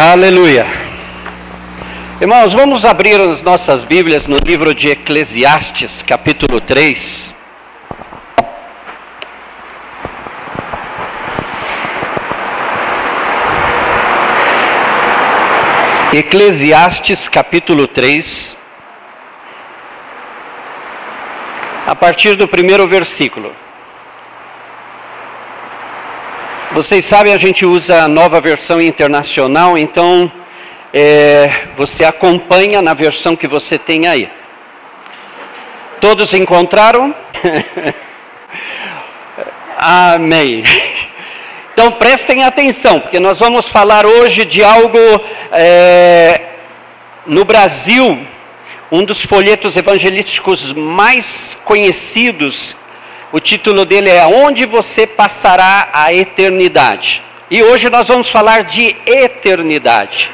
Aleluia. Irmãos, vamos abrir as nossas Bíblias no livro de Eclesiastes, capítulo 3. Eclesiastes, capítulo 3. A partir do primeiro versículo. Vocês sabem, a gente usa a nova versão internacional, então é, você acompanha na versão que você tem aí. Todos encontraram? Amém. Então prestem atenção, porque nós vamos falar hoje de algo é, no Brasil, um dos folhetos evangelísticos mais conhecidos o título dele é Onde você passará a eternidade. E hoje nós vamos falar de eternidade.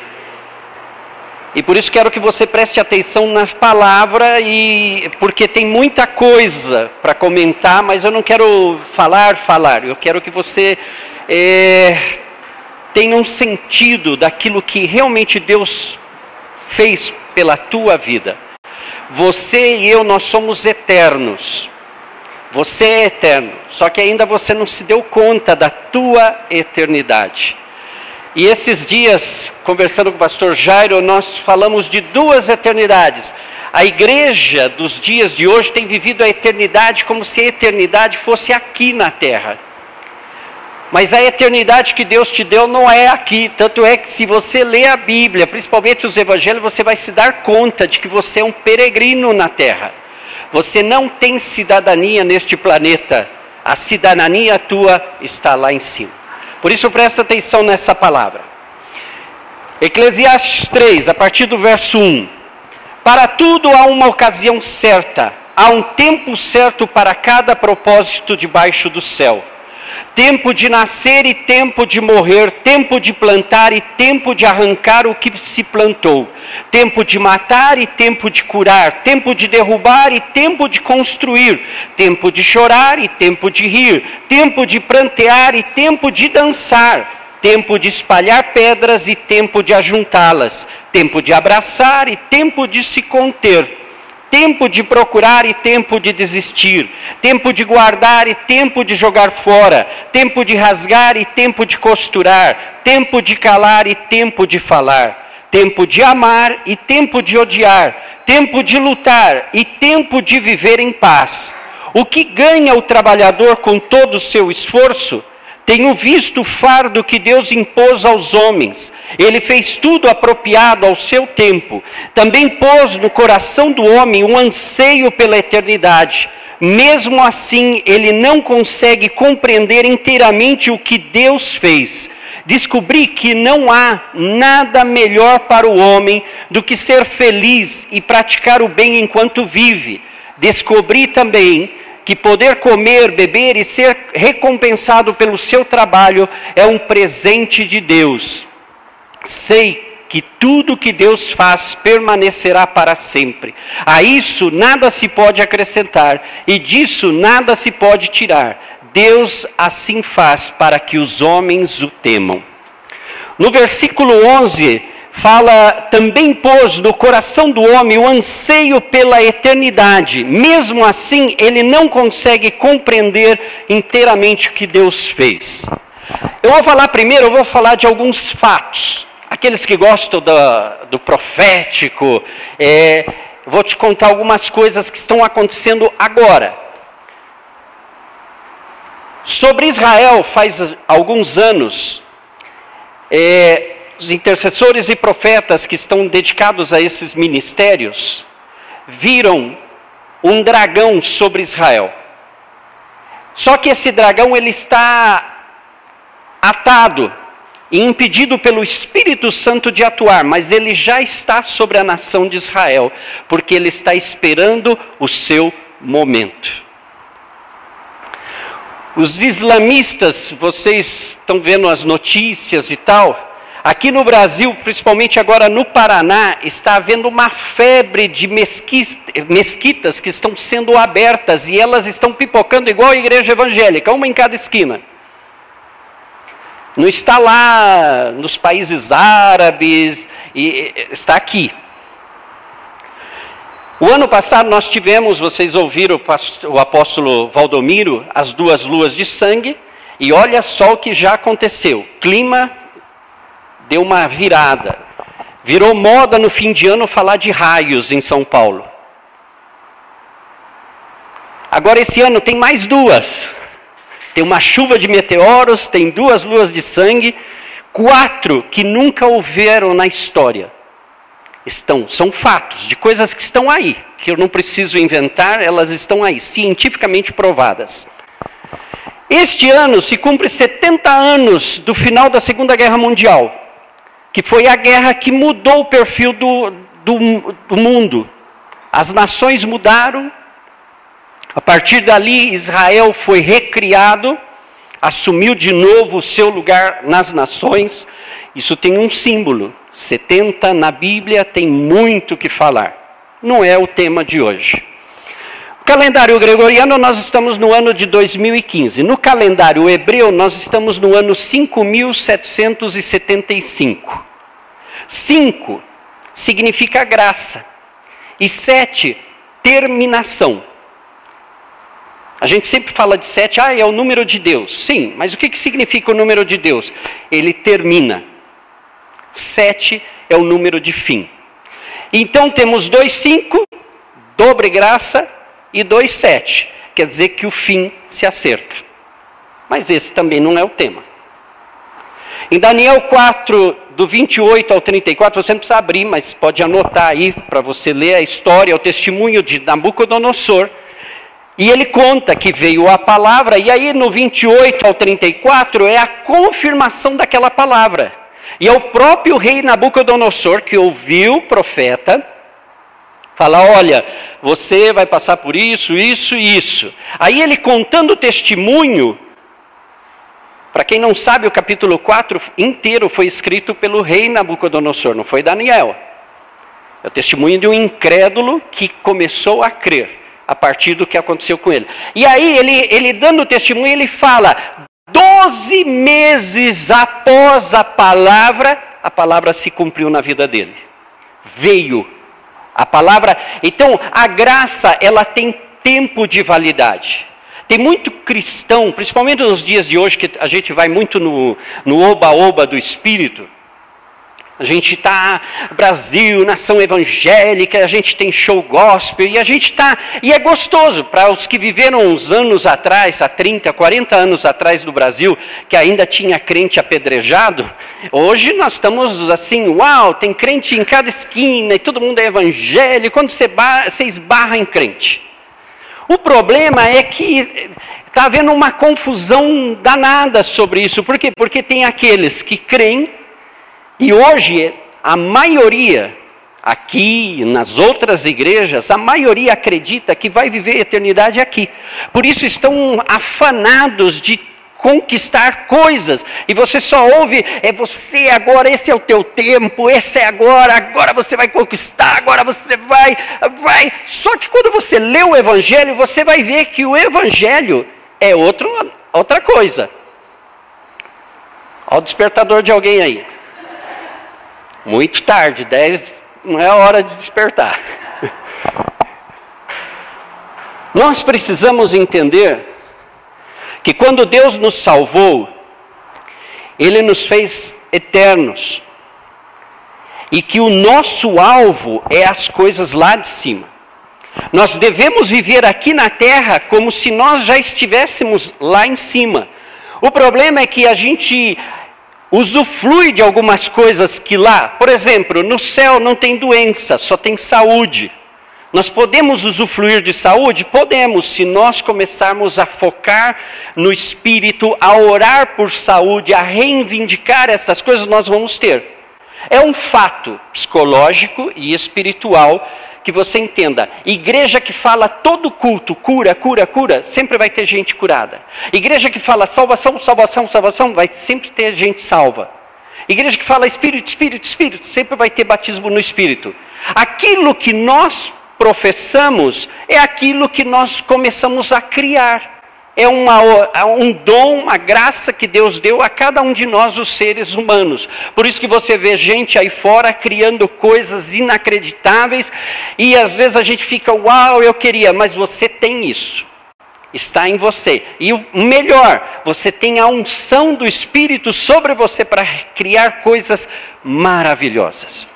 E por isso quero que você preste atenção na palavra e porque tem muita coisa para comentar, mas eu não quero falar, falar. Eu quero que você é, tenha um sentido daquilo que realmente Deus fez pela tua vida. Você e eu nós somos eternos. Você é eterno, só que ainda você não se deu conta da tua eternidade. E esses dias, conversando com o pastor Jairo, nós falamos de duas eternidades. A igreja dos dias de hoje tem vivido a eternidade como se a eternidade fosse aqui na terra. Mas a eternidade que Deus te deu não é aqui. Tanto é que se você lê a Bíblia, principalmente os evangelhos, você vai se dar conta de que você é um peregrino na terra. Você não tem cidadania neste planeta. A cidadania tua está lá em cima. Por isso presta atenção nessa palavra. Eclesiastes 3, a partir do verso 1. Para tudo há uma ocasião certa, há um tempo certo para cada propósito debaixo do céu tempo de nascer e tempo de morrer, tempo de plantar e tempo de arrancar o que se plantou, tempo de matar e tempo de curar, tempo de derrubar e tempo de construir, tempo de chorar e tempo de rir, tempo de prantear e tempo de dançar, tempo de espalhar pedras e tempo de ajuntá-las, tempo de abraçar e tempo de se conter tempo de procurar e tempo de desistir, tempo de guardar e tempo de jogar fora, tempo de rasgar e tempo de costurar, tempo de calar e tempo de falar, tempo de amar e tempo de odiar, tempo de lutar e tempo de viver em paz. O que ganha o trabalhador com todo o seu esforço? Tenho visto o fardo que Deus impôs aos homens. Ele fez tudo apropriado ao seu tempo. Também pôs no coração do homem um anseio pela eternidade. Mesmo assim, ele não consegue compreender inteiramente o que Deus fez. Descobri que não há nada melhor para o homem do que ser feliz e praticar o bem enquanto vive. Descobri também que poder comer, beber e ser recompensado pelo seu trabalho é um presente de Deus. Sei que tudo que Deus faz permanecerá para sempre. A isso nada se pode acrescentar e disso nada se pode tirar. Deus assim faz para que os homens o temam. No versículo 11, fala, também pôs no coração do homem o anseio pela eternidade. Mesmo assim, ele não consegue compreender inteiramente o que Deus fez. Eu vou falar primeiro, eu vou falar de alguns fatos. Aqueles que gostam do, do profético, é, vou te contar algumas coisas que estão acontecendo agora. Sobre Israel, faz alguns anos, é, os intercessores e profetas que estão dedicados a esses ministérios viram um dragão sobre Israel. Só que esse dragão ele está atado e impedido pelo Espírito Santo de atuar, mas ele já está sobre a nação de Israel, porque ele está esperando o seu momento. Os islamistas, vocês estão vendo as notícias e tal, Aqui no Brasil, principalmente agora no Paraná, está havendo uma febre de mesquitas que estão sendo abertas e elas estão pipocando igual a igreja evangélica, uma em cada esquina. Não está lá nos países árabes, está aqui. O ano passado nós tivemos, vocês ouviram o apóstolo Valdomiro, as duas luas de sangue, e olha só o que já aconteceu. Clima deu uma virada. Virou moda no fim de ano falar de raios em São Paulo. Agora esse ano tem mais duas. Tem uma chuva de meteoros, tem duas luas de sangue, quatro que nunca houveram na história. Estão, são fatos de coisas que estão aí, que eu não preciso inventar, elas estão aí, cientificamente provadas. Este ano se cumpre 70 anos do final da Segunda Guerra Mundial que foi a guerra que mudou o perfil do, do, do mundo. As nações mudaram, a partir dali Israel foi recriado, assumiu de novo o seu lugar nas nações. Isso tem um símbolo. 70 na Bíblia tem muito que falar. Não é o tema de hoje. Calendário gregoriano, nós estamos no ano de 2015. No calendário hebreu, nós estamos no ano 5775. 5 significa graça. E 7, terminação. A gente sempre fala de 7, ah, é o número de Deus. Sim, mas o que, que significa o número de Deus? Ele termina. 7 é o número de fim. Então temos 2, 5, dobre graça, e 2,7. Quer dizer que o fim se acerca. Mas esse também não é o tema. Em Daniel 4, do 28 ao 34, você não precisa abrir, mas pode anotar aí para você ler a história, o testemunho de Nabucodonosor. E ele conta que veio a palavra, e aí no 28 ao 34 é a confirmação daquela palavra. E é o próprio rei Nabucodonosor que ouviu o profeta Fala, olha, você vai passar por isso, isso e isso. Aí ele contando o testemunho, para quem não sabe, o capítulo 4 inteiro foi escrito pelo rei Nabucodonosor, não foi Daniel. É o testemunho de um incrédulo que começou a crer a partir do que aconteceu com ele. E aí, ele, ele dando o testemunho, ele fala: doze meses após a palavra, a palavra se cumpriu na vida dele. Veio a palavra, então, a graça, ela tem tempo de validade. Tem muito cristão, principalmente nos dias de hoje, que a gente vai muito no oba-oba do espírito, a gente está Brasil, nação evangélica, a gente tem show gospel e a gente está. E é gostoso para os que viveram uns anos atrás, há 30, 40 anos atrás do Brasil, que ainda tinha crente apedrejado. Hoje nós estamos assim, uau, tem crente em cada esquina e todo mundo é evangélico. Quando você, você esbarra em crente. O problema é que está havendo uma confusão danada sobre isso. Por quê? Porque tem aqueles que creem e hoje, a maioria, aqui, nas outras igrejas, a maioria acredita que vai viver a eternidade aqui. Por isso estão afanados de conquistar coisas. E você só ouve, é você agora, esse é o teu tempo, esse é agora, agora você vai conquistar, agora você vai, vai. Só que quando você lê o Evangelho, você vai ver que o Evangelho é outro, outra coisa. Olha o despertador de alguém aí. Muito tarde, 10 não é a hora de despertar. Nós precisamos entender que quando Deus nos salvou, Ele nos fez eternos. E que o nosso alvo é as coisas lá de cima. Nós devemos viver aqui na terra como se nós já estivéssemos lá em cima. O problema é que a gente usufrui de algumas coisas que lá, por exemplo, no céu não tem doença, só tem saúde. Nós podemos usufruir de saúde? Podemos, se nós começarmos a focar no espírito, a orar por saúde, a reivindicar essas coisas, nós vamos ter. É um fato psicológico e espiritual que você entenda, igreja que fala todo culto, cura, cura, cura, sempre vai ter gente curada. Igreja que fala salvação, salvação, salvação, vai sempre ter gente salva. Igreja que fala Espírito, Espírito, Espírito, sempre vai ter batismo no Espírito. Aquilo que nós professamos é aquilo que nós começamos a criar. É uma, um dom, uma graça que Deus deu a cada um de nós, os seres humanos. Por isso que você vê gente aí fora criando coisas inacreditáveis e às vezes a gente fica, uau, eu queria, mas você tem isso. Está em você. E o melhor, você tem a unção do Espírito sobre você para criar coisas maravilhosas.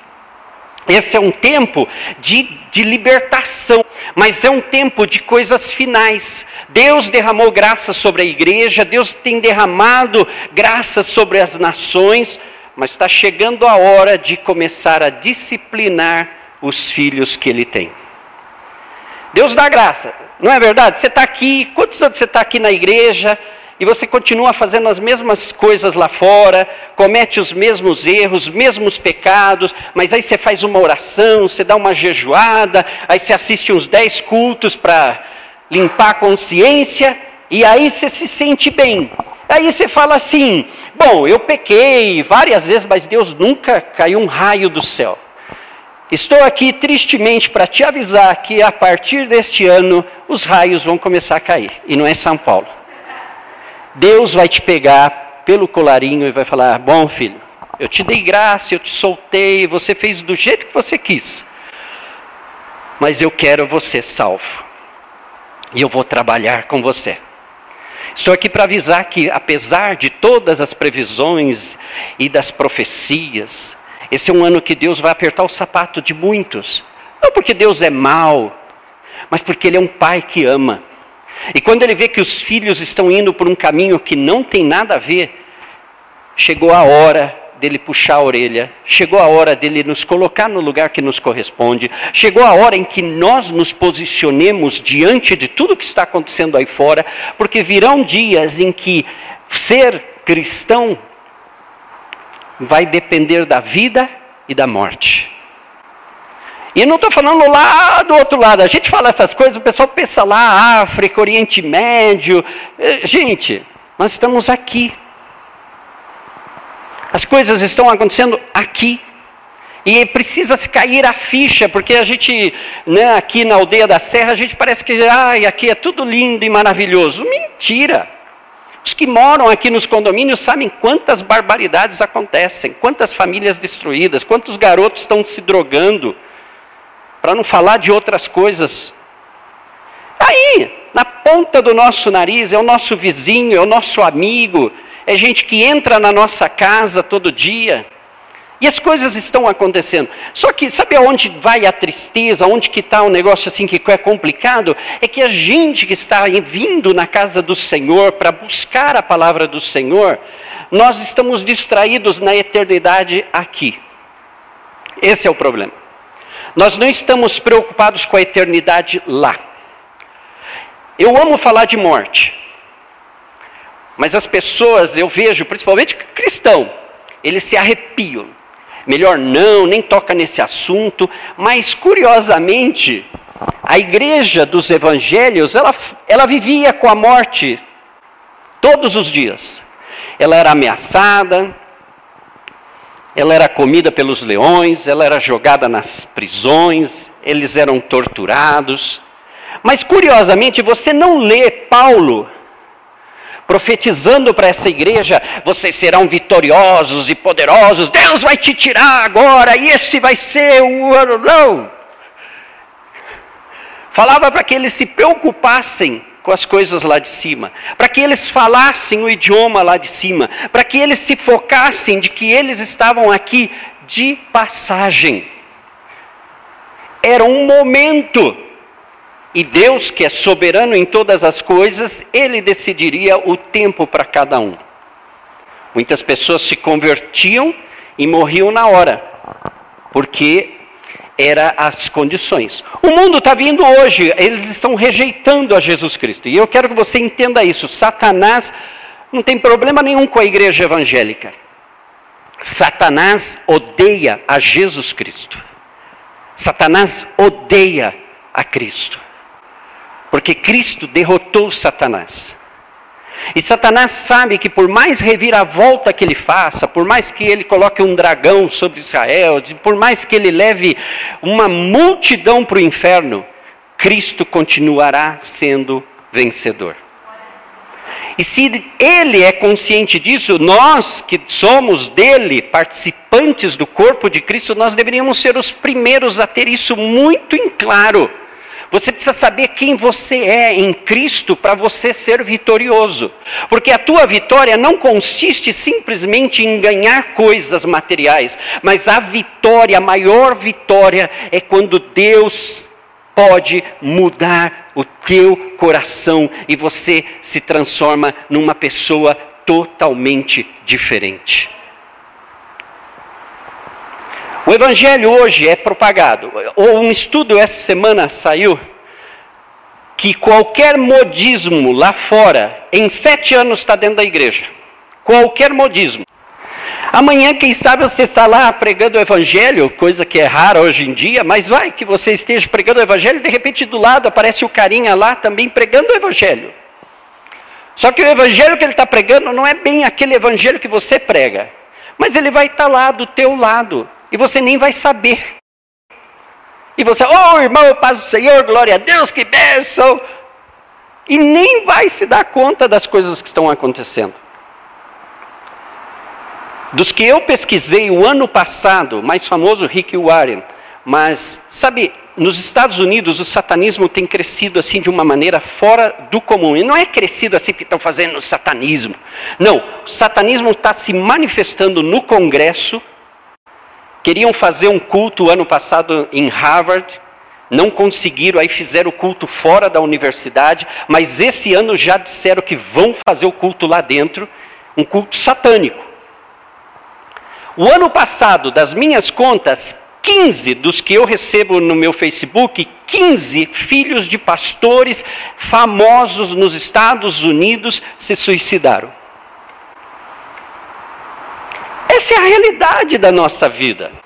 Esse é um tempo de, de libertação, mas é um tempo de coisas finais. Deus derramou graça sobre a igreja, Deus tem derramado graça sobre as nações, mas está chegando a hora de começar a disciplinar os filhos que Ele tem. Deus dá graça, não é verdade? Você está aqui, quantos anos você está aqui na igreja? E você continua fazendo as mesmas coisas lá fora, comete os mesmos erros, os mesmos pecados, mas aí você faz uma oração, você dá uma jejuada, aí você assiste uns dez cultos para limpar a consciência, e aí você se sente bem. Aí você fala assim: bom, eu pequei várias vezes, mas Deus nunca caiu um raio do céu. Estou aqui tristemente para te avisar que a partir deste ano os raios vão começar a cair, e não é São Paulo. Deus vai te pegar pelo colarinho e vai falar: Bom, filho, eu te dei graça, eu te soltei, você fez do jeito que você quis, mas eu quero você salvo, e eu vou trabalhar com você. Estou aqui para avisar que, apesar de todas as previsões e das profecias, esse é um ano que Deus vai apertar o sapato de muitos. Não porque Deus é mau, mas porque Ele é um pai que ama. E quando ele vê que os filhos estão indo por um caminho que não tem nada a ver, chegou a hora dele puxar a orelha, chegou a hora dele nos colocar no lugar que nos corresponde, chegou a hora em que nós nos posicionemos diante de tudo que está acontecendo aí fora, porque virão dias em que ser cristão vai depender da vida e da morte. E não estou falando lá do outro lado. A gente fala essas coisas, o pessoal pensa lá, África, Oriente Médio. Eh, gente, nós estamos aqui. As coisas estão acontecendo aqui. E precisa se cair a ficha, porque a gente, né, aqui na aldeia da Serra, a gente parece que ai, aqui é tudo lindo e maravilhoso. Mentira! Os que moram aqui nos condomínios sabem quantas barbaridades acontecem, quantas famílias destruídas, quantos garotos estão se drogando para não falar de outras coisas. Aí, na ponta do nosso nariz, é o nosso vizinho, é o nosso amigo, é gente que entra na nossa casa todo dia. E as coisas estão acontecendo. Só que sabe aonde vai a tristeza, onde que está o um negócio assim que é complicado? É que a gente que está vindo na casa do Senhor para buscar a palavra do Senhor, nós estamos distraídos na eternidade aqui. Esse é o problema. Nós não estamos preocupados com a eternidade lá. Eu amo falar de morte. Mas as pessoas, eu vejo, principalmente cristão, eles se arrepiam. Melhor não, nem toca nesse assunto. Mas, curiosamente, a igreja dos evangelhos, ela, ela vivia com a morte todos os dias. Ela era ameaçada, ela era comida pelos leões, ela era jogada nas prisões, eles eram torturados. Mas curiosamente, você não lê Paulo profetizando para essa igreja: vocês serão vitoriosos e poderosos, Deus vai te tirar agora, e esse vai ser o. Não! Falava para que eles se preocupassem com as coisas lá de cima, para que eles falassem o idioma lá de cima, para que eles se focassem de que eles estavam aqui de passagem. Era um momento. E Deus, que é soberano em todas as coisas, ele decidiria o tempo para cada um. Muitas pessoas se convertiam e morriam na hora, porque eram as condições. O mundo está vindo hoje, eles estão rejeitando a Jesus Cristo. E eu quero que você entenda isso. Satanás não tem problema nenhum com a igreja evangélica. Satanás odeia a Jesus Cristo. Satanás odeia a Cristo. Porque Cristo derrotou Satanás. E Satanás sabe que por mais reviravolta que ele faça, por mais que ele coloque um dragão sobre Israel, por mais que ele leve uma multidão para o inferno, Cristo continuará sendo vencedor. E se ele é consciente disso, nós que somos dele, participantes do corpo de Cristo, nós deveríamos ser os primeiros a ter isso muito em claro. Você precisa saber quem você é em Cristo para você ser vitorioso. Porque a tua vitória não consiste simplesmente em ganhar coisas materiais, mas a vitória, a maior vitória, é quando Deus pode mudar o teu coração e você se transforma numa pessoa totalmente diferente. O evangelho hoje é propagado. Ou um estudo essa semana saiu que qualquer modismo lá fora, em sete anos está dentro da igreja. Qualquer modismo. Amanhã, quem sabe, você está lá pregando o evangelho, coisa que é rara hoje em dia, mas vai que você esteja pregando o evangelho de repente do lado aparece o carinha lá também pregando o evangelho. Só que o evangelho que ele está pregando não é bem aquele evangelho que você prega, mas ele vai estar lá do teu lado, e você nem vai saber. E você, oh irmão, paz do Senhor, glória a Deus, que bênção. E nem vai se dar conta das coisas que estão acontecendo. Dos que eu pesquisei o ano passado, mais famoso Rick Warren, mas sabe, nos Estados Unidos o satanismo tem crescido assim de uma maneira fora do comum. E não é crescido assim porque estão fazendo satanismo. Não, o satanismo está se manifestando no Congresso Queriam fazer um culto ano passado em Harvard, não conseguiram, aí fizeram o culto fora da universidade, mas esse ano já disseram que vão fazer o culto lá dentro, um culto satânico. O ano passado, das minhas contas, 15 dos que eu recebo no meu Facebook, 15 filhos de pastores famosos nos Estados Unidos se suicidaram. Essa é a realidade da nossa vida.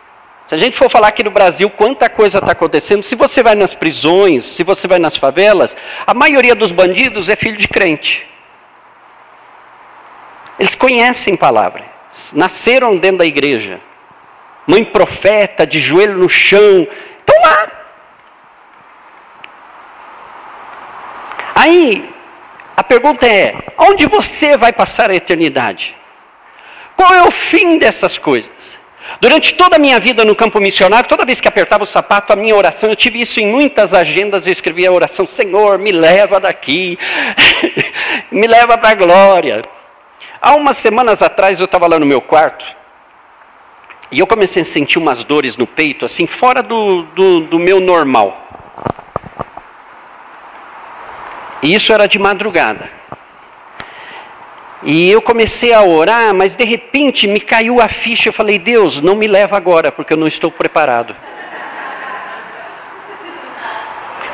Se a gente for falar aqui no Brasil quanta coisa está acontecendo, se você vai nas prisões, se você vai nas favelas, a maioria dos bandidos é filho de crente. Eles conhecem palavra, nasceram dentro da igreja. Mãe profeta, de joelho no chão, estão lá. Aí, a pergunta é: onde você vai passar a eternidade? Qual é o fim dessas coisas? Durante toda a minha vida no campo missionário, toda vez que apertava o sapato, a minha oração, eu tive isso em muitas agendas, eu escrevia a oração: Senhor, me leva daqui, me leva para a glória. Há umas semanas atrás eu estava lá no meu quarto e eu comecei a sentir umas dores no peito, assim, fora do, do, do meu normal. E isso era de madrugada. E eu comecei a orar, mas de repente me caiu a ficha. Eu falei, Deus, não me leva agora, porque eu não estou preparado.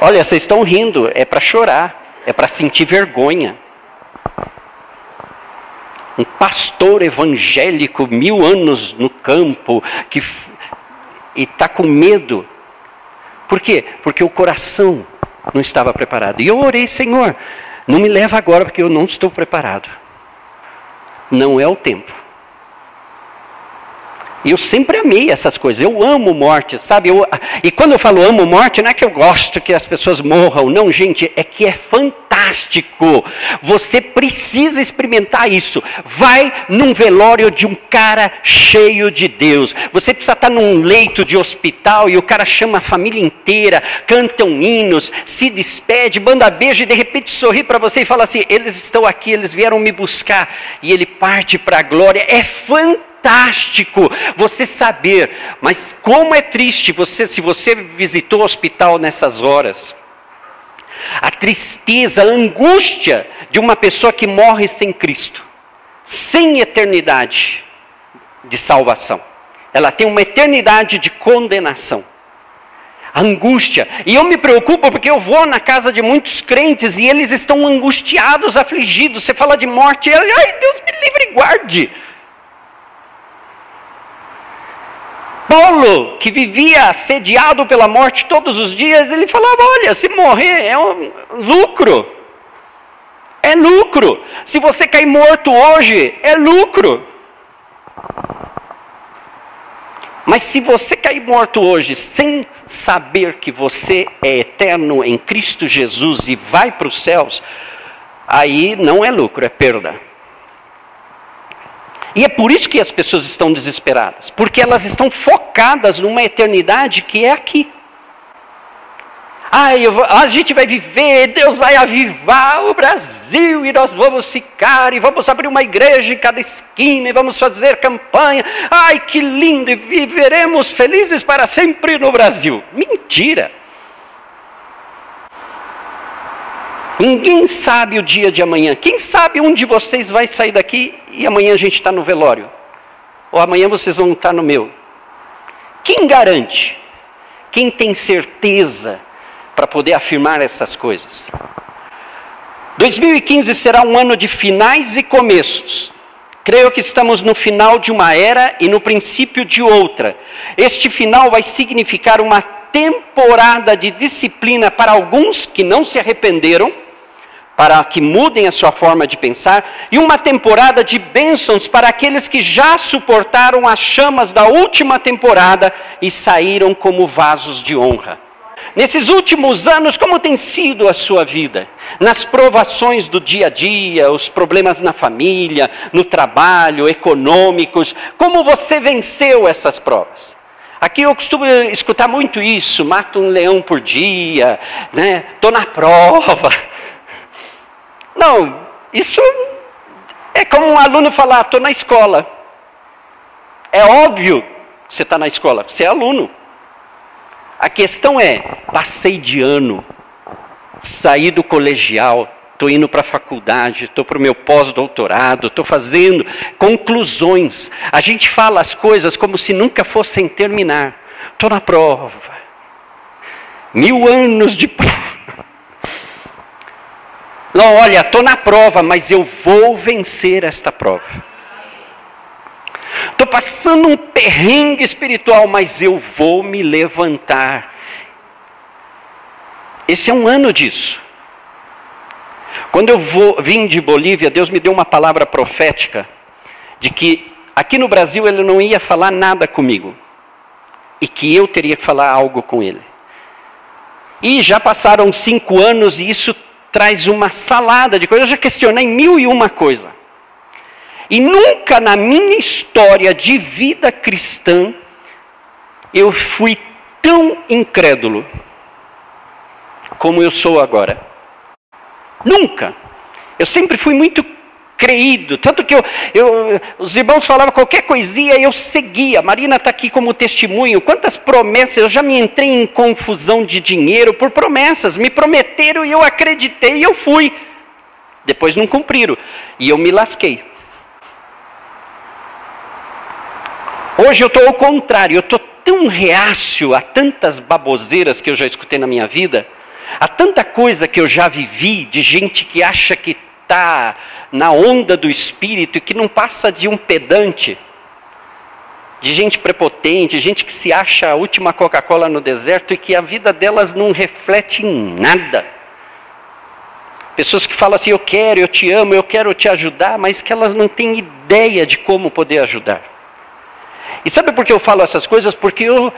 Olha, vocês estão rindo, é para chorar, é para sentir vergonha. Um pastor evangélico, mil anos no campo, que e está com medo. Por quê? Porque o coração não estava preparado. E eu orei, Senhor, não me leva agora, porque eu não estou preparado não é o tempo. Eu sempre amei essas coisas. Eu amo morte, sabe? Eu, e quando eu falo amo morte, não é que eu gosto que as pessoas morram. Não, gente, é que é fantástico. Você precisa experimentar isso. Vai num velório de um cara cheio de Deus. Você precisa estar num leito de hospital e o cara chama a família inteira, cantam hinos, se despede, manda beijo e de repente sorri para você e fala assim: eles estão aqui, eles vieram me buscar. E ele parte para a glória. É fantástico fantástico você saber, mas como é triste você se você visitou o hospital nessas horas. A tristeza, a angústia de uma pessoa que morre sem Cristo, sem eternidade de salvação. Ela tem uma eternidade de condenação. angústia. E eu me preocupo porque eu vou na casa de muitos crentes e eles estão angustiados, afligidos. Você fala de morte, e ele, ai, Deus me livre e guarde. Paulo, que vivia assediado pela morte todos os dias, ele falava: olha, se morrer é um lucro. É lucro. Se você cair morto hoje, é lucro. Mas se você cair morto hoje sem saber que você é eterno em Cristo Jesus e vai para os céus, aí não é lucro, é perda. E é por isso que as pessoas estão desesperadas, porque elas estão focadas numa eternidade que é aqui. Ai, vou, a gente vai viver, Deus vai avivar o Brasil e nós vamos ficar e vamos abrir uma igreja em cada esquina e vamos fazer campanha. Ai, que lindo! E viveremos felizes para sempre no Brasil. Mentira! Ninguém sabe o dia de amanhã. Quem sabe um de vocês vai sair daqui e amanhã a gente está no velório? Ou amanhã vocês vão estar no meu? Quem garante? Quem tem certeza? para poder afirmar essas coisas. 2015 será um ano de finais e começos. Creio que estamos no final de uma era e no princípio de outra. Este final vai significar uma temporada de disciplina para alguns que não se arrependeram, para que mudem a sua forma de pensar, e uma temporada de bênçãos para aqueles que já suportaram as chamas da última temporada e saíram como vasos de honra. Nesses últimos anos, como tem sido a sua vida? Nas provações do dia a dia, os problemas na família, no trabalho, econômicos, como você venceu essas provas? Aqui eu costumo escutar muito isso, mato um leão por dia, né? Tô na prova. Não, isso é como um aluno falar, estou na escola. É óbvio que você está na escola, você é aluno. A questão é: passei de ano, saí do colegial, estou indo para a faculdade, estou para o meu pós-doutorado, estou fazendo conclusões. A gente fala as coisas como se nunca fossem terminar. Estou na prova. Mil anos de prova. Não, olha, estou na prova, mas eu vou vencer esta prova. Estou passando um perrengue espiritual, mas eu vou me levantar. Esse é um ano disso. Quando eu vou, vim de Bolívia, Deus me deu uma palavra profética de que aqui no Brasil ele não ia falar nada comigo e que eu teria que falar algo com ele. E já passaram cinco anos e isso traz uma salada de coisas. Eu já questionei mil e uma coisa. E nunca na minha história de vida cristã eu fui tão incrédulo como eu sou agora. Nunca. Eu sempre fui muito creído, tanto que eu, eu, os irmãos falavam qualquer coisinha eu seguia. Marina está aqui como testemunho. Quantas promessas, eu já me entrei em confusão de dinheiro por promessas. Me prometeram e eu acreditei e eu fui. Depois não cumpriram. E eu me lasquei. Hoje eu estou ao contrário, eu estou tão reacio a tantas baboseiras que eu já escutei na minha vida, a tanta coisa que eu já vivi de gente que acha que está na onda do espírito e que não passa de um pedante, de gente prepotente, gente que se acha a última Coca-Cola no deserto e que a vida delas não reflete em nada. Pessoas que falam assim: eu quero, eu te amo, eu quero te ajudar, mas que elas não têm ideia de como poder ajudar. E sabe por que eu falo essas coisas? Porque eu,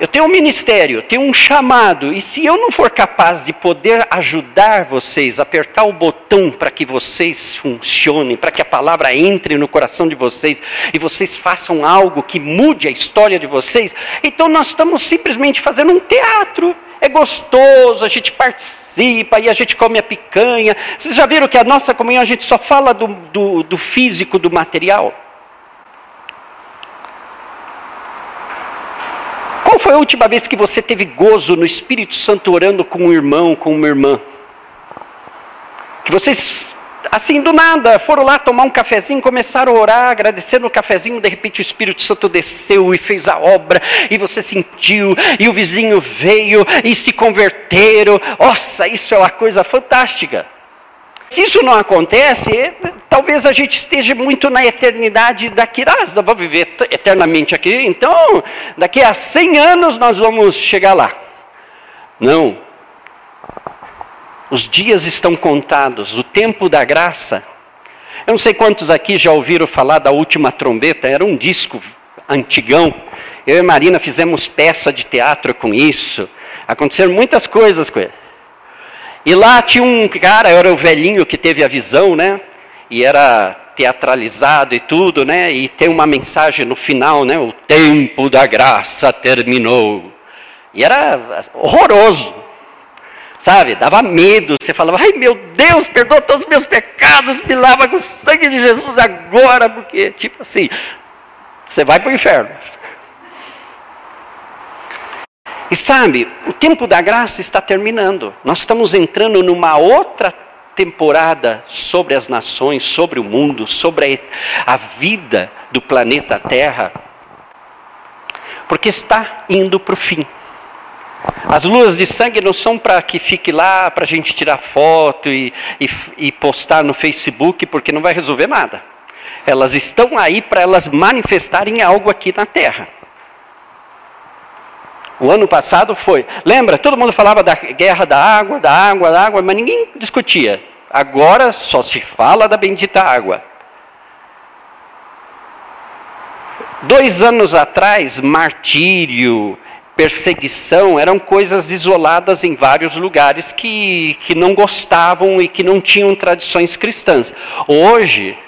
eu tenho um ministério, tenho um chamado, e se eu não for capaz de poder ajudar vocês, apertar o botão para que vocês funcionem, para que a palavra entre no coração de vocês e vocês façam algo que mude a história de vocês, então nós estamos simplesmente fazendo um teatro. É gostoso, a gente participa e a gente come a picanha. Vocês já viram que a nossa comunhão a gente só fala do, do, do físico, do material? Qual foi a última vez que você teve gozo no Espírito Santo orando com um irmão, com uma irmã? Que vocês, assim do nada, foram lá tomar um cafezinho, começaram a orar, agradecendo o cafezinho, de repente o Espírito Santo desceu e fez a obra, e você sentiu, e o vizinho veio e se converteram. Nossa, isso é uma coisa fantástica. Se isso não acontece, talvez a gente esteja muito na eternidade daqui. Ah, vamos viver eternamente aqui, então daqui a 100 anos nós vamos chegar lá. Não. Os dias estão contados, o tempo da graça. Eu não sei quantos aqui já ouviram falar da última trombeta, era um disco antigão. Eu e Marina fizemos peça de teatro com isso. Aconteceram muitas coisas com ele. E lá tinha um cara, era o velhinho que teve a visão, né? E era teatralizado e tudo, né? E tem uma mensagem no final, né? O tempo da graça terminou. E era horroroso. Sabe? Dava medo. Você falava, ai meu Deus, perdoa todos os meus pecados, me lava com o sangue de Jesus agora, porque, tipo assim, você vai para o inferno. E sabe, o tempo da graça está terminando. Nós estamos entrando numa outra temporada sobre as nações, sobre o mundo, sobre a vida do planeta Terra, porque está indo para o fim. As luas de sangue não são para que fique lá, para a gente tirar foto e, e, e postar no Facebook, porque não vai resolver nada. Elas estão aí para elas manifestarem algo aqui na Terra. O ano passado foi. Lembra? Todo mundo falava da guerra da água, da água, da água, mas ninguém discutia. Agora só se fala da bendita água. Dois anos atrás, martírio, perseguição eram coisas isoladas em vários lugares que, que não gostavam e que não tinham tradições cristãs. Hoje,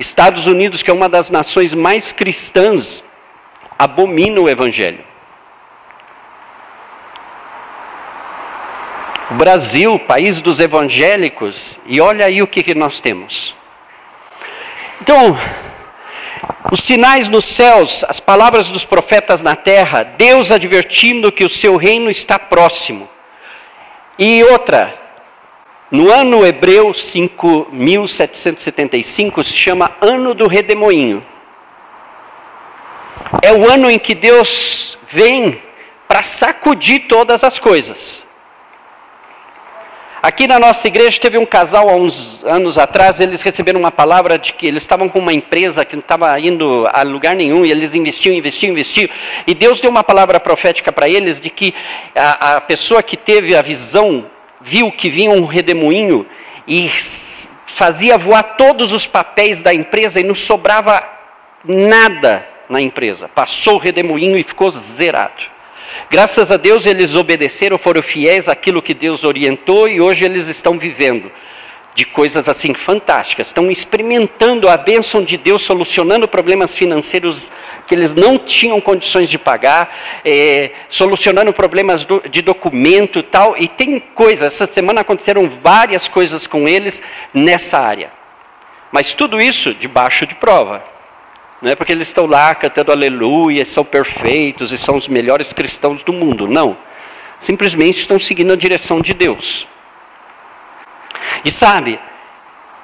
Estados Unidos, que é uma das nações mais cristãs, abomina o evangelho. O Brasil, país dos evangélicos, e olha aí o que, que nós temos. Então, os sinais nos céus, as palavras dos profetas na terra, Deus advertindo que o seu reino está próximo. E outra, no ano hebreu 5775 se chama Ano do Redemoinho. É o ano em que Deus vem para sacudir todas as coisas. Aqui na nossa igreja teve um casal há uns anos atrás, eles receberam uma palavra de que eles estavam com uma empresa que não estava indo a lugar nenhum, e eles investiam, investiam, investiam. E Deus deu uma palavra profética para eles de que a, a, pessoa que teve a visão viu que vinha um redemoinho e fazia voar todos os papéis da empresa e não sobrava nada na empresa. Passou o redemoinho e ficou zerado. Graças a Deus eles obedeceram, foram fiéis àquilo que Deus orientou e hoje eles estão vivendo de coisas assim fantásticas. Estão experimentando a bênção de Deus, solucionando problemas financeiros que eles não tinham condições de pagar, é, solucionando problemas do, de documento tal. E tem coisas, essa semana aconteceram várias coisas com eles nessa área. Mas tudo isso debaixo de prova. Não é porque eles estão lá cantando aleluia, são perfeitos e são os melhores cristãos do mundo. Não. Simplesmente estão seguindo a direção de Deus. E sabe,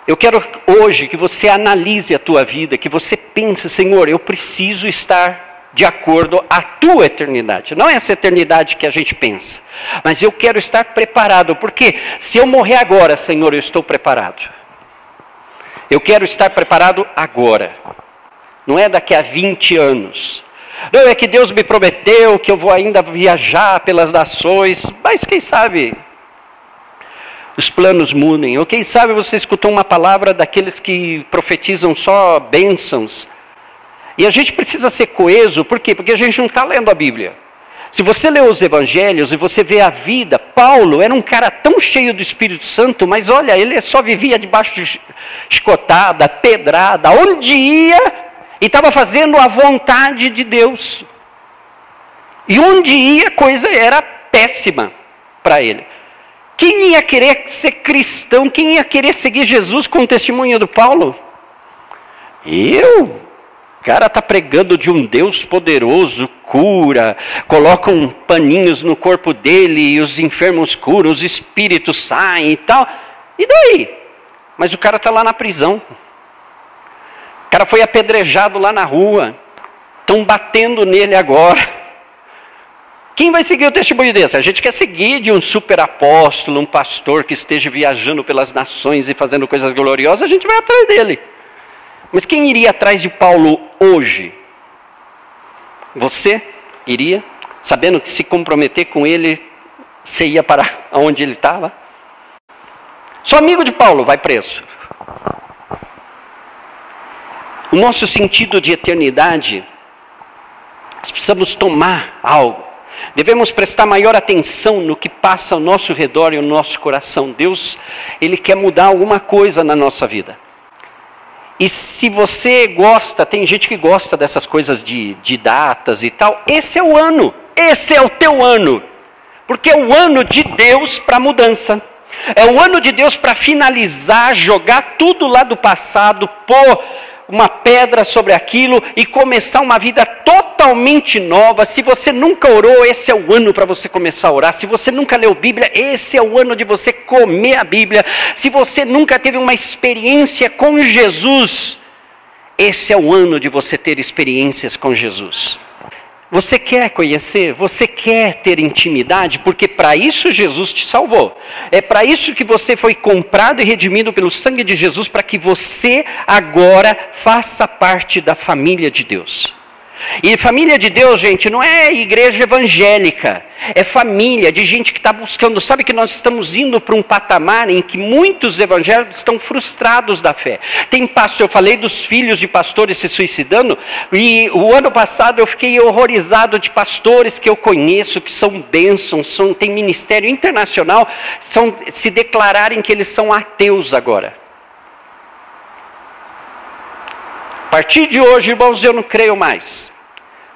eu quero hoje que você analise a tua vida, que você pense, Senhor, eu preciso estar de acordo à tua eternidade. Não é essa eternidade que a gente pensa, mas eu quero estar preparado, porque se eu morrer agora, Senhor, eu estou preparado. Eu quero estar preparado agora não é daqui a 20 anos. Não é que Deus me prometeu que eu vou ainda viajar pelas nações, mas quem sabe os planos mudem, ou quem sabe você escutou uma palavra daqueles que profetizam só bênçãos. E a gente precisa ser coeso, por quê? Porque a gente não está lendo a Bíblia. Se você lê os evangelhos e você vê a vida, Paulo era um cara tão cheio do Espírito Santo, mas olha, ele só vivia debaixo de escotada, pedrada, onde ia, e estava fazendo a vontade de Deus. E onde ia, a coisa era péssima para ele. Quem ia querer ser cristão? Quem ia querer seguir Jesus com o testemunho do Paulo? Eu? O cara está pregando de um Deus poderoso, cura, colocam paninhos no corpo dele e os enfermos curam, os espíritos saem e tal. E daí? Mas o cara está lá na prisão cara foi apedrejado lá na rua. Estão batendo nele agora. Quem vai seguir o testemunho desse? A gente quer seguir de um super apóstolo, um pastor que esteja viajando pelas nações e fazendo coisas gloriosas, a gente vai atrás dele. Mas quem iria atrás de Paulo hoje? Você iria? Sabendo que se comprometer com ele, você ia para onde ele estava? Sou amigo de Paulo, vai preso. O nosso sentido de eternidade, precisamos tomar algo. Devemos prestar maior atenção no que passa ao nosso redor e ao nosso coração. Deus, Ele quer mudar alguma coisa na nossa vida. E se você gosta, tem gente que gosta dessas coisas de, de datas e tal, esse é o ano, esse é o teu ano. Porque é o ano de Deus para mudança. É o ano de Deus para finalizar, jogar tudo lá do passado, pôr uma pedra sobre aquilo e começar uma vida totalmente nova. Se você nunca orou, esse é o ano para você começar a orar. Se você nunca leu Bíblia, esse é o ano de você comer a Bíblia. Se você nunca teve uma experiência com Jesus, esse é o ano de você ter experiências com Jesus. Você quer conhecer? Você quer ter intimidade? Porque para isso Jesus te salvou. É para isso que você foi comprado e redimido pelo sangue de Jesus, para que você agora faça parte da família de Deus. E família de Deus, gente, não é igreja evangélica, é família de gente que está buscando. Sabe que nós estamos indo para um patamar em que muitos evangélicos estão frustrados da fé. Tem pastor, eu falei dos filhos de pastores se suicidando, e o ano passado eu fiquei horrorizado de pastores que eu conheço, que são bênçãos, são, tem ministério internacional, são, se declararem que eles são ateus agora. A partir de hoje, irmãos, eu não creio mais.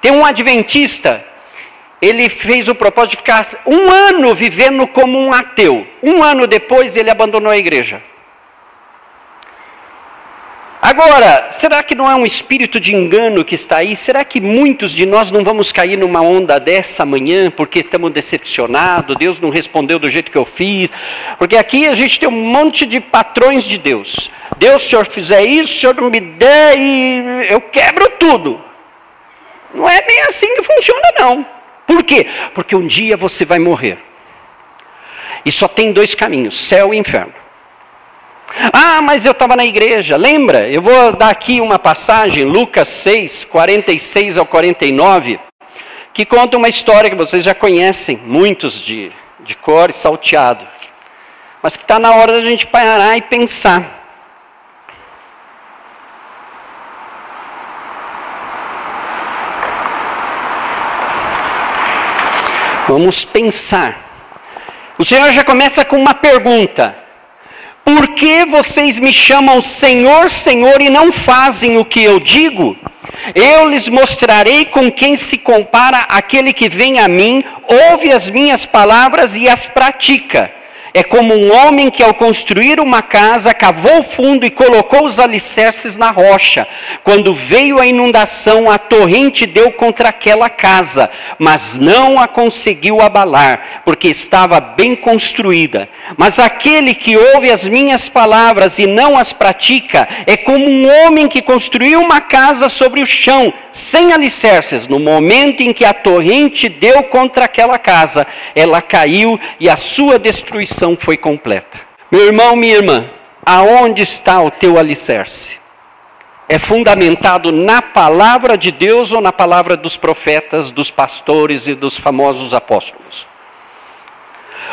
Tem um adventista, ele fez o propósito de ficar um ano vivendo como um ateu. Um ano depois, ele abandonou a igreja. Agora, será que não é um espírito de engano que está aí? Será que muitos de nós não vamos cair numa onda dessa amanhã porque estamos decepcionados? Deus não respondeu do jeito que eu fiz? Porque aqui a gente tem um monte de patrões de Deus. Deus, se o senhor fizer isso, o senhor não me der e eu quebro tudo. Não é bem assim que funciona, não. Por quê? Porque um dia você vai morrer. E só tem dois caminhos: céu e inferno. Ah, mas eu estava na igreja. Lembra? Eu vou dar aqui uma passagem, Lucas 6, 46 ao 49, que conta uma história que vocês já conhecem, muitos de, de cor e salteado. Mas que está na hora da gente parar e pensar. Vamos pensar. O Senhor já começa com uma pergunta: Por que vocês me chamam Senhor, Senhor e não fazem o que eu digo? Eu lhes mostrarei com quem se compara aquele que vem a mim, ouve as minhas palavras e as pratica. É como um homem que, ao construir uma casa, cavou fundo e colocou os alicerces na rocha. Quando veio a inundação, a torrente deu contra aquela casa, mas não a conseguiu abalar, porque estava bem construída. Mas aquele que ouve as minhas palavras e não as pratica, é como um homem que construiu uma casa sobre o chão, sem alicerces. No momento em que a torrente deu contra aquela casa, ela caiu e a sua destruição foi completa. Meu irmão, minha irmã, aonde está o teu alicerce? É fundamentado na palavra de Deus ou na palavra dos profetas, dos pastores e dos famosos apóstolos?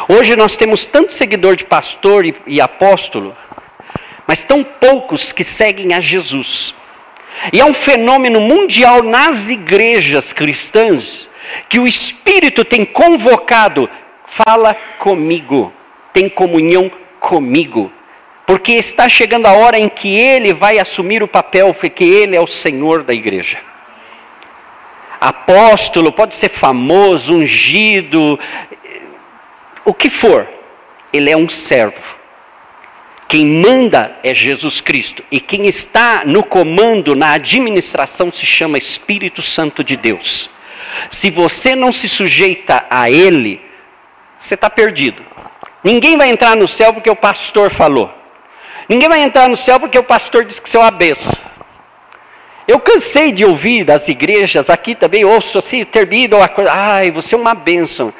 Hoje nós temos tanto seguidor de pastor e, e apóstolo, mas tão poucos que seguem a Jesus. E é um fenômeno mundial nas igrejas cristãs que o Espírito tem convocado, fala comigo tem comunhão comigo. Porque está chegando a hora em que ele vai assumir o papel, porque ele é o Senhor da igreja. Apóstolo, pode ser famoso, ungido, o que for, ele é um servo. Quem manda é Jesus Cristo. E quem está no comando, na administração, se chama Espírito Santo de Deus. Se você não se sujeita a Ele, você está perdido. Ninguém vai entrar no céu porque o pastor falou. Ninguém vai entrar no céu porque o pastor disse que você uma benção. Eu cansei de ouvir das igrejas, aqui também ouço assim, termino a coisa, ai, você é uma bênção.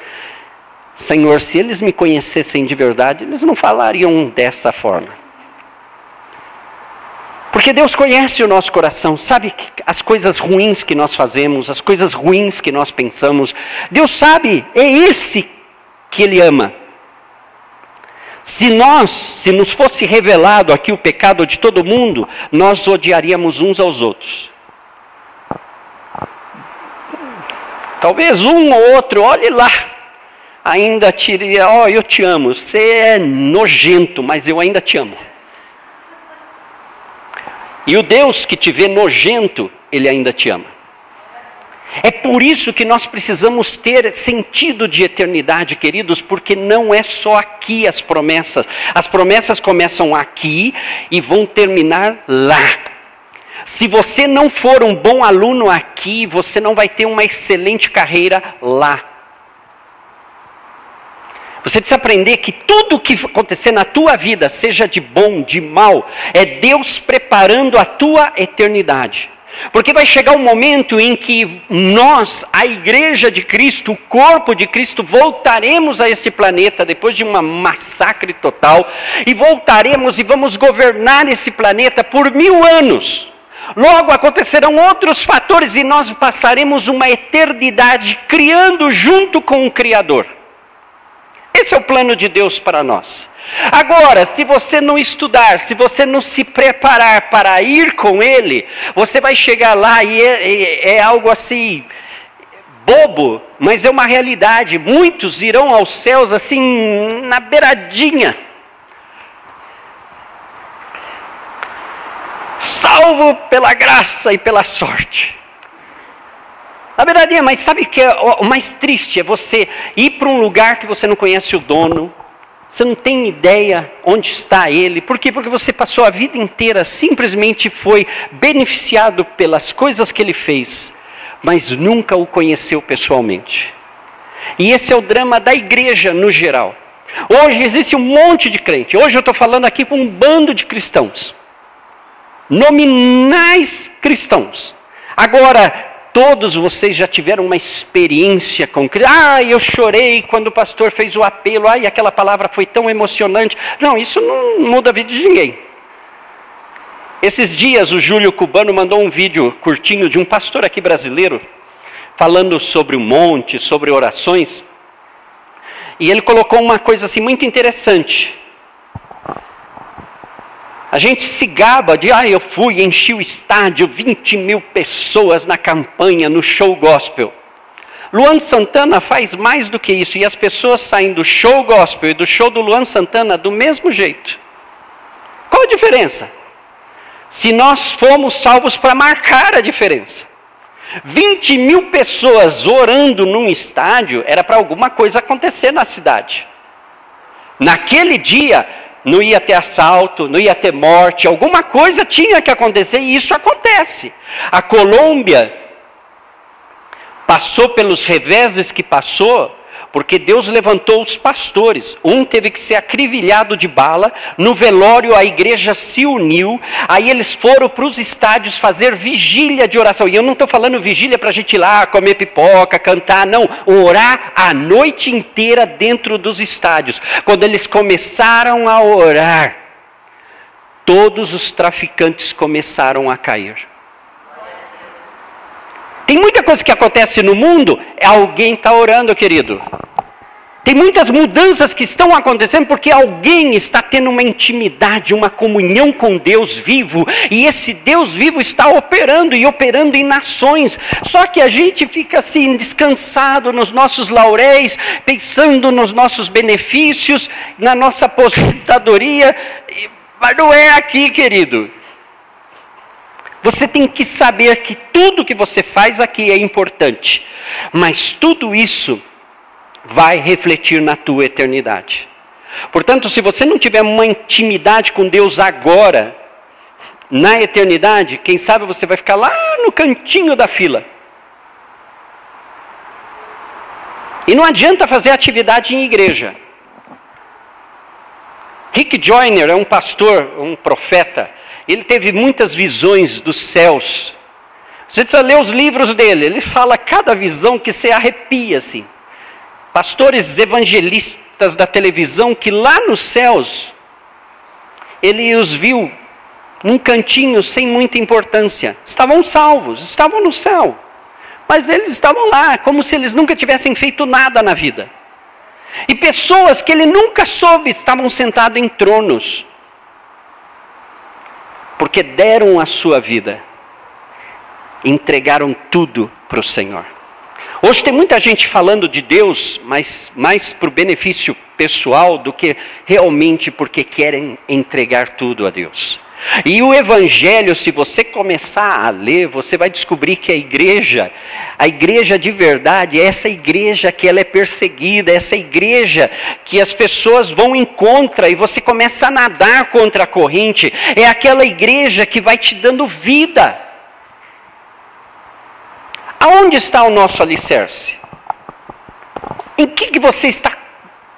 Senhor, se eles me conhecessem de verdade, eles não falariam dessa forma. Porque Deus conhece o nosso coração, sabe as coisas ruins que nós fazemos, as coisas ruins que nós pensamos. Deus sabe, é esse que Ele ama. Se nós, se nos fosse revelado aqui o pecado de todo mundo, nós odiaríamos uns aos outros. Talvez um ou outro, olhe lá, ainda tire, ó, oh, eu te amo, você é nojento, mas eu ainda te amo. E o Deus que te vê nojento, ele ainda te ama. É por isso que nós precisamos ter sentido de eternidade, queridos, porque não é só aqui as promessas. As promessas começam aqui e vão terminar lá. Se você não for um bom aluno aqui, você não vai ter uma excelente carreira lá. Você precisa aprender que tudo que acontecer na tua vida, seja de bom, de mal, é Deus preparando a tua eternidade. Porque vai chegar um momento em que nós, a igreja de Cristo, o corpo de Cristo, voltaremos a este planeta depois de uma massacre total e voltaremos e vamos governar esse planeta por mil anos. Logo acontecerão outros fatores e nós passaremos uma eternidade criando junto com o Criador. Esse é o plano de Deus para nós. Agora, se você não estudar, se você não se preparar para ir com Ele, você vai chegar lá e é, é, é algo assim bobo, mas é uma realidade. Muitos irão aos céus assim na beiradinha. Salvo pela graça e pela sorte. Na verdade, mas sabe o que é o mais triste? É você ir para um lugar que você não conhece o dono, você não tem ideia onde está ele. Por quê? Porque você passou a vida inteira, simplesmente foi beneficiado pelas coisas que ele fez, mas nunca o conheceu pessoalmente. E esse é o drama da igreja no geral. Hoje existe um monte de crente. Hoje eu estou falando aqui com um bando de cristãos. Nominais cristãos. Agora, Todos vocês já tiveram uma experiência com Cristo. Ah, eu chorei quando o pastor fez o apelo. Ah, e aquela palavra foi tão emocionante. Não, isso não muda a vida de ninguém. Esses dias o Júlio Cubano mandou um vídeo curtinho de um pastor aqui brasileiro, falando sobre o monte, sobre orações. E ele colocou uma coisa assim muito interessante. A gente se gaba de, ah, eu fui, enchi o estádio, 20 mil pessoas na campanha, no show gospel. Luan Santana faz mais do que isso, e as pessoas saem do show gospel e do show do Luan Santana do mesmo jeito. Qual a diferença? Se nós fomos salvos para marcar a diferença. 20 mil pessoas orando num estádio era para alguma coisa acontecer na cidade. Naquele dia, não ia ter assalto, não ia ter morte, alguma coisa tinha que acontecer e isso acontece. A Colômbia passou pelos reveses que passou porque Deus levantou os pastores. Um teve que ser acrivilhado de bala. No velório, a igreja se uniu. Aí eles foram para os estádios fazer vigília de oração. E eu não estou falando vigília para a gente ir lá comer pipoca, cantar. Não. Orar a noite inteira dentro dos estádios. Quando eles começaram a orar, todos os traficantes começaram a cair. Tem muita coisa que acontece no mundo, alguém está orando, querido. Tem muitas mudanças que estão acontecendo porque alguém está tendo uma intimidade, uma comunhão com Deus vivo, e esse Deus vivo está operando e operando em nações. Só que a gente fica assim, descansado nos nossos lauréis, pensando nos nossos benefícios, na nossa aposentadoria, mas não é aqui, querido. Você tem que saber que tudo que você faz aqui é importante, mas tudo isso vai refletir na tua eternidade. Portanto, se você não tiver uma intimidade com Deus agora, na eternidade, quem sabe você vai ficar lá no cantinho da fila. E não adianta fazer atividade em igreja. Rick Joyner é um pastor, um profeta, ele teve muitas visões dos céus. Você precisa ler os livros dele. Ele fala cada visão que você arrepia assim. Pastores evangelistas da televisão que lá nos céus ele os viu num cantinho sem muita importância. Estavam salvos, estavam no céu. Mas eles estavam lá, como se eles nunca tivessem feito nada na vida. E pessoas que ele nunca soube estavam sentados em tronos porque deram a sua vida, entregaram tudo para o Senhor. Hoje tem muita gente falando de Deus, mas mais para o benefício pessoal do que realmente porque querem entregar tudo a Deus. E o Evangelho, se você começar a ler, você vai descobrir que a igreja, a igreja de verdade, é essa igreja que ela é perseguida, é essa igreja que as pessoas vão em contra e você começa a nadar contra a corrente, é aquela igreja que vai te dando vida. Aonde está o nosso alicerce? Em que, que você está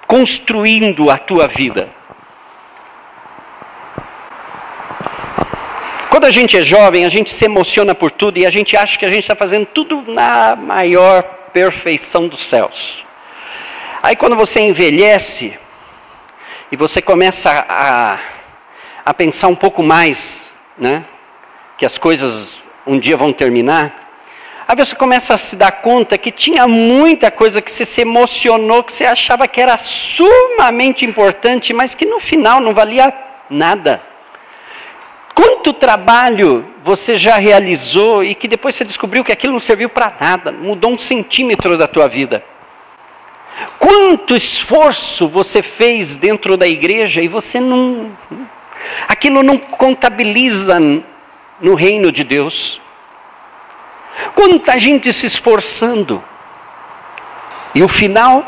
construindo a tua vida? Quando a gente é jovem, a gente se emociona por tudo e a gente acha que a gente está fazendo tudo na maior perfeição dos céus. Aí quando você envelhece e você começa a, a pensar um pouco mais, né, que as coisas um dia vão terminar, aí você começa a se dar conta que tinha muita coisa que você se emocionou, que você achava que era sumamente importante, mas que no final não valia nada. Quanto trabalho você já realizou e que depois você descobriu que aquilo não serviu para nada, mudou um centímetro da tua vida? Quanto esforço você fez dentro da igreja e você não. Aquilo não contabiliza no reino de Deus. Quanta gente se esforçando. E o final?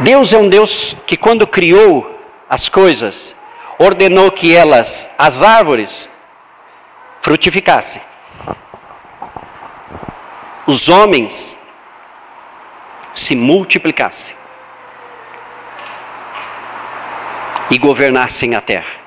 Deus é um Deus que, quando criou as coisas, ordenou que elas, as árvores, frutificassem. Os homens se multiplicassem e governassem a terra.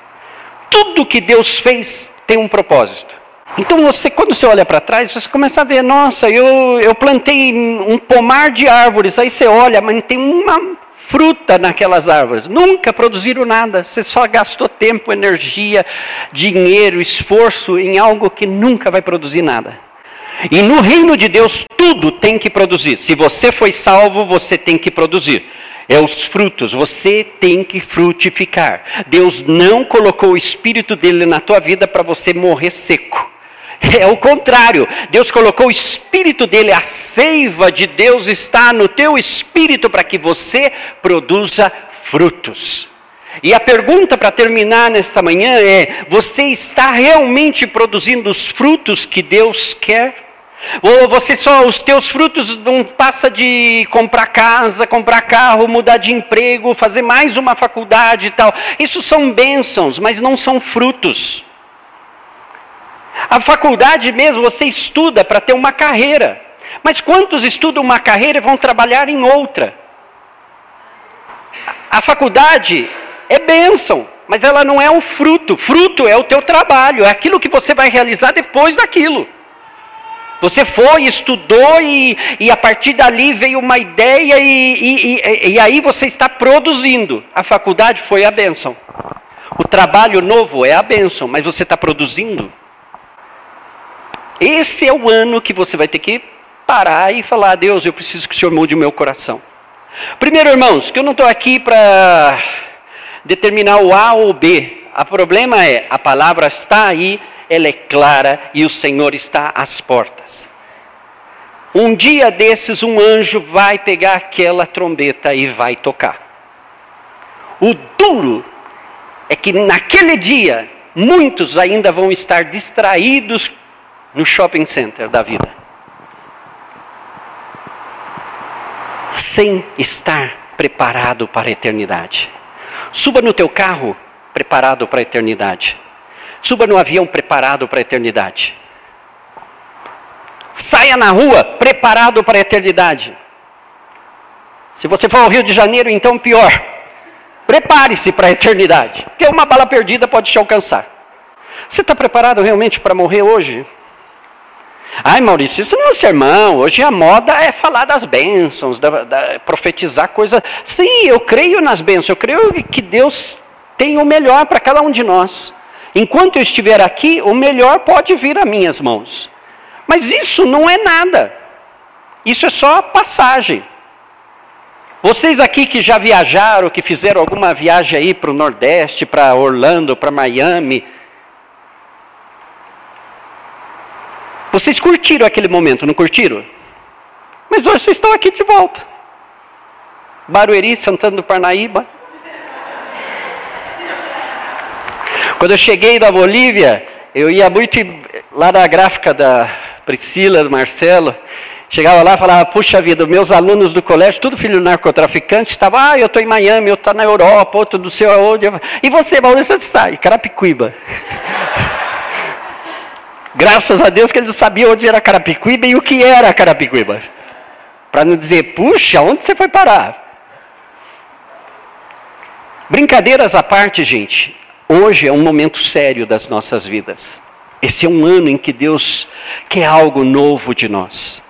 Tudo que Deus fez tem um propósito. Então você, quando você olha para trás, você começa a ver, nossa, eu, eu plantei um pomar de árvores, aí você olha, mas tem uma fruta naquelas árvores. Nunca produziram nada. Você só gastou tempo, energia, dinheiro, esforço em algo que nunca vai produzir nada. E no reino de Deus, tudo tem que produzir. Se você foi salvo, você tem que produzir. É os frutos, você tem que frutificar. Deus não colocou o espírito dele na tua vida para você morrer seco. É o contrário. Deus colocou o espírito dele, a seiva de Deus está no teu espírito para que você produza frutos. E a pergunta para terminar nesta manhã é: você está realmente produzindo os frutos que Deus quer? Ou você só, os teus frutos não passa de comprar casa, comprar carro, mudar de emprego, fazer mais uma faculdade e tal. Isso são bênçãos, mas não são frutos. A faculdade mesmo, você estuda para ter uma carreira. Mas quantos estudam uma carreira e vão trabalhar em outra? A faculdade é bênção, mas ela não é o fruto. Fruto é o teu trabalho, é aquilo que você vai realizar depois daquilo. Você foi, estudou e, e a partir dali veio uma ideia e, e, e aí você está produzindo. A faculdade foi a bênção. O trabalho novo é a bênção, mas você está produzindo. Esse é o ano que você vai ter que parar e falar: Deus, eu preciso que o Senhor mude o meu coração. Primeiro, irmãos, que eu não estou aqui para determinar o A ou o B. O problema é, a palavra está aí, ela é clara e o Senhor está às portas. Um dia desses, um anjo vai pegar aquela trombeta e vai tocar. O duro é que naquele dia, muitos ainda vão estar distraídos no shopping center da vida. Sem estar preparado para a eternidade. Suba no teu carro preparado para a eternidade. Suba no avião preparado para a eternidade. Saia na rua preparado para a eternidade. Se você for ao Rio de Janeiro, então pior. Prepare-se para a eternidade, porque uma bala perdida pode te alcançar. Você está preparado realmente para morrer hoje? Ai, Maurício, isso não é sermão. Hoje a moda é falar das bênçãos, da, da, profetizar coisas. Sim, eu creio nas bênçãos. Eu creio que Deus tem o melhor para cada um de nós. Enquanto eu estiver aqui, o melhor pode vir a minhas mãos. Mas isso não é nada. Isso é só passagem. Vocês aqui que já viajaram, que fizeram alguma viagem aí para o Nordeste, para Orlando, para Miami, Vocês curtiram aquele momento, não curtiram? Mas hoje vocês estão aqui de volta. Barueri, Santana do Parnaíba. Quando eu cheguei da Bolívia, eu ia muito lá na gráfica da Priscila, do Marcelo. Chegava lá e falava, puxa vida, meus alunos do colégio, tudo filho de narcotraficante, estava, ah, eu estou em Miami, eu estou na Europa, outro do seu aonde. E você, Maurício, você está? Em Carapicuíba. Graças a Deus que ele não sabia onde era Carapicuíba e o que era Carapicuíba. Para não dizer, puxa, onde você foi parar? Brincadeiras à parte, gente. Hoje é um momento sério das nossas vidas. Esse é um ano em que Deus quer algo novo de nós.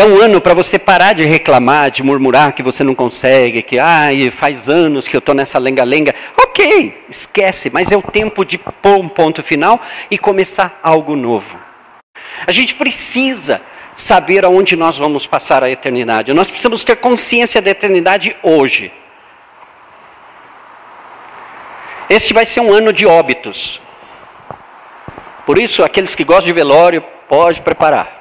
É um ano para você parar de reclamar, de murmurar que você não consegue, que ai, faz anos que eu estou nessa lenga-lenga. Ok, esquece, mas é o tempo de pôr um ponto final e começar algo novo. A gente precisa saber aonde nós vamos passar a eternidade. Nós precisamos ter consciência da eternidade hoje. Este vai ser um ano de óbitos. Por isso, aqueles que gostam de velório, pode preparar.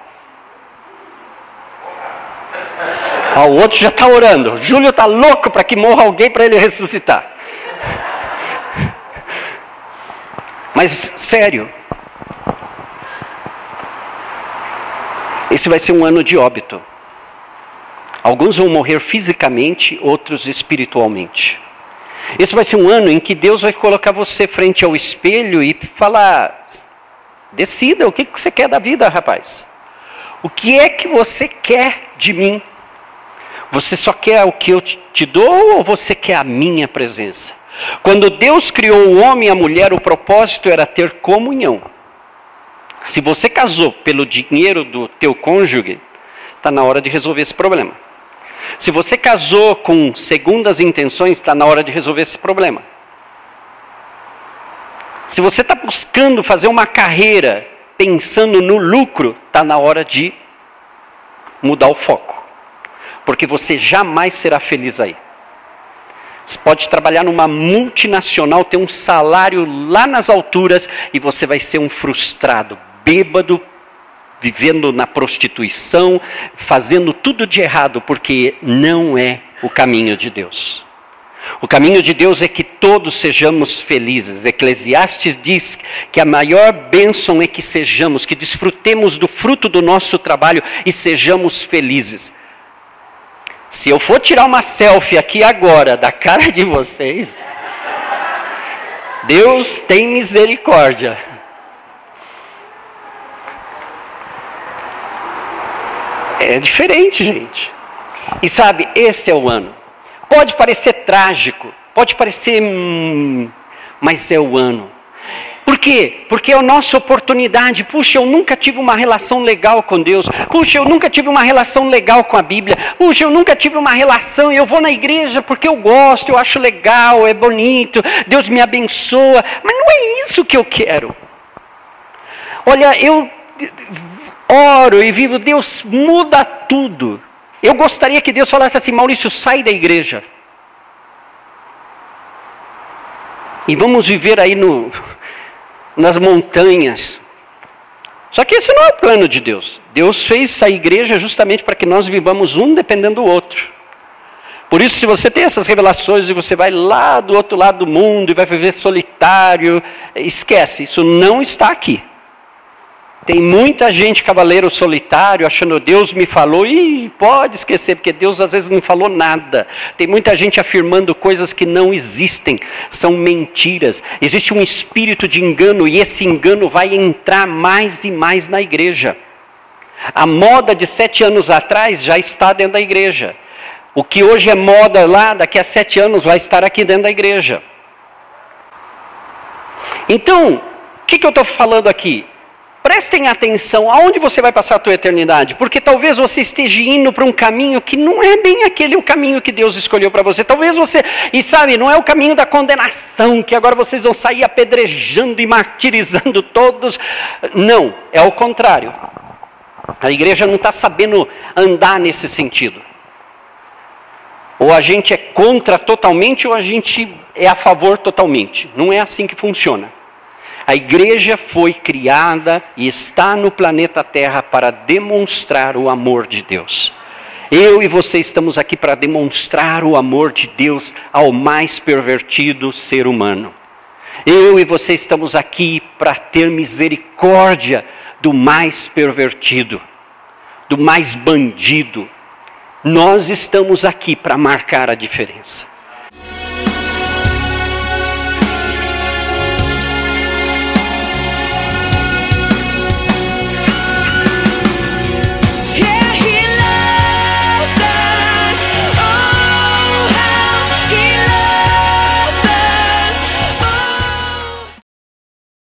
O outro já está orando. Júlio está louco para que morra alguém para ele ressuscitar. Mas, sério. Esse vai ser um ano de óbito. Alguns vão morrer fisicamente, outros espiritualmente. Esse vai ser um ano em que Deus vai colocar você frente ao espelho e falar: decida o que você quer da vida, rapaz. O que é que você quer de mim? Você só quer o que eu te dou ou você quer a minha presença? Quando Deus criou o homem e a mulher, o propósito era ter comunhão. Se você casou pelo dinheiro do teu cônjuge, está na hora de resolver esse problema. Se você casou com segundas intenções, está na hora de resolver esse problema. Se você está buscando fazer uma carreira pensando no lucro, está na hora de mudar o foco. Porque você jamais será feliz aí. Você pode trabalhar numa multinacional, ter um salário lá nas alturas e você vai ser um frustrado, bêbado, vivendo na prostituição, fazendo tudo de errado, porque não é o caminho de Deus. O caminho de Deus é que todos sejamos felizes. Eclesiastes diz que a maior bênção é que sejamos, que desfrutemos do fruto do nosso trabalho e sejamos felizes. Se eu for tirar uma selfie aqui agora da cara de vocês, Deus tem misericórdia. É diferente, gente. E sabe, esse é o ano. Pode parecer trágico, pode parecer. Hum, mas é o ano. Quê? Porque é a nossa oportunidade. Puxa, eu nunca tive uma relação legal com Deus. Puxa, eu nunca tive uma relação legal com a Bíblia. Puxa, eu nunca tive uma relação. Eu vou na igreja porque eu gosto, eu acho legal, é bonito. Deus me abençoa. Mas não é isso que eu quero. Olha, eu oro e vivo, Deus muda tudo. Eu gostaria que Deus falasse assim: Maurício, sai da igreja. E vamos viver aí no, nas montanhas. Só que esse não é o plano de Deus. Deus fez essa igreja justamente para que nós vivamos um dependendo do outro. Por isso, se você tem essas revelações e você vai lá do outro lado do mundo e vai viver solitário, esquece, isso não está aqui. Tem muita gente cavaleiro solitário achando Deus me falou e pode esquecer porque Deus às vezes não falou nada. Tem muita gente afirmando coisas que não existem, são mentiras. Existe um espírito de engano e esse engano vai entrar mais e mais na igreja. A moda de sete anos atrás já está dentro da igreja. O que hoje é moda lá, daqui a sete anos vai estar aqui dentro da igreja. Então, o que, que eu estou falando aqui? Prestem atenção aonde você vai passar a tua eternidade, porque talvez você esteja indo para um caminho que não é bem aquele o caminho que Deus escolheu para você. Talvez você, e sabe, não é o caminho da condenação, que agora vocês vão sair apedrejando e martirizando todos. Não, é o contrário. A igreja não está sabendo andar nesse sentido. Ou a gente é contra totalmente, ou a gente é a favor totalmente. Não é assim que funciona. A igreja foi criada e está no planeta Terra para demonstrar o amor de Deus. Eu e você estamos aqui para demonstrar o amor de Deus ao mais pervertido ser humano. Eu e você estamos aqui para ter misericórdia do mais pervertido, do mais bandido. Nós estamos aqui para marcar a diferença.